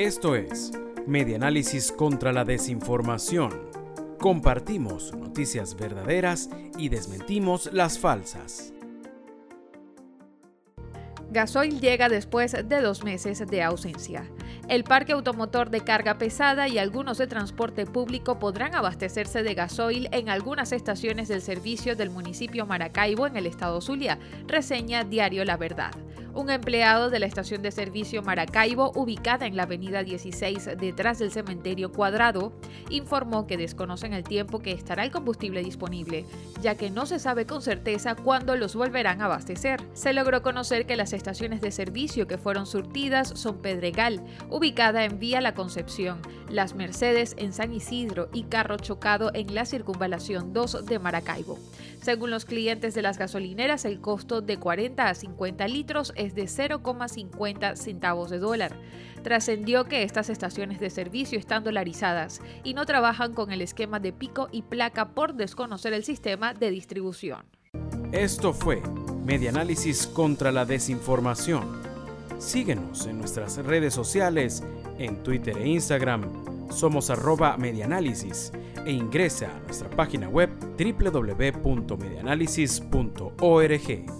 Esto es Medianálisis contra la Desinformación. Compartimos noticias verdaderas y desmentimos las falsas. Gasoil llega después de dos meses de ausencia. El parque automotor de carga pesada y algunos de transporte público podrán abastecerse de gasoil en algunas estaciones del servicio del municipio Maracaibo en el estado Zulia, reseña Diario La Verdad. Un empleado de la estación de servicio Maracaibo, ubicada en la avenida 16 detrás del cementerio Cuadrado, informó que desconocen el tiempo que estará el combustible disponible, ya que no se sabe con certeza cuándo los volverán a abastecer. Se logró conocer que las estaciones de servicio que fueron surtidas son Pedregal, ubicada en Vía La Concepción, Las Mercedes en San Isidro y Carro Chocado en la Circunvalación 2 de Maracaibo. Según los clientes de las gasolineras, el costo de 40 a 50 litros es de 0,50 centavos de dólar. Trascendió que estas estaciones de servicio están dolarizadas y no trabajan con el esquema de pico y placa por desconocer el sistema de distribución. Esto fue Medianálisis contra la Desinformación. Síguenos en nuestras redes sociales, en Twitter e Instagram. Somos arroba medianálisis e ingresa a nuestra página web www.medianálisis.org.